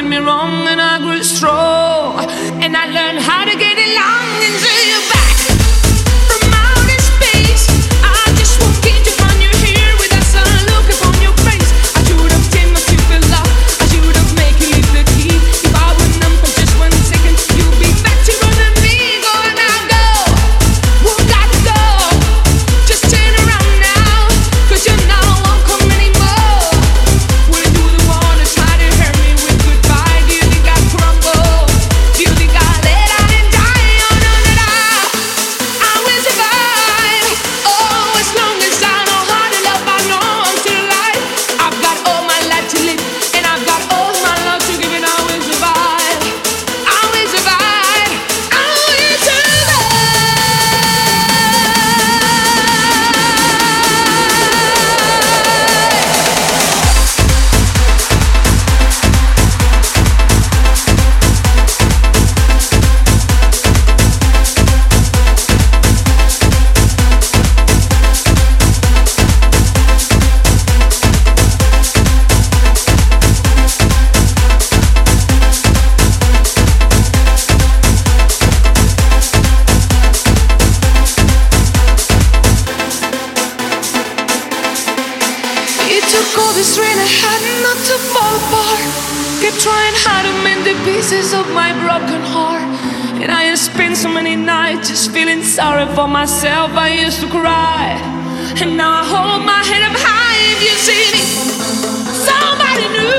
did me wrong and I grew strong and I learned how to get along and do you back. myself, I used to cry. And now I hold my head up high if you see me. Somebody new.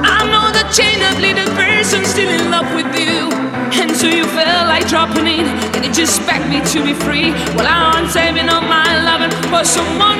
I know the chain that lead a person still in love with you. And so you felt like dropping in, and it just begged me to be free. Well, I'm saving all my loving for someone.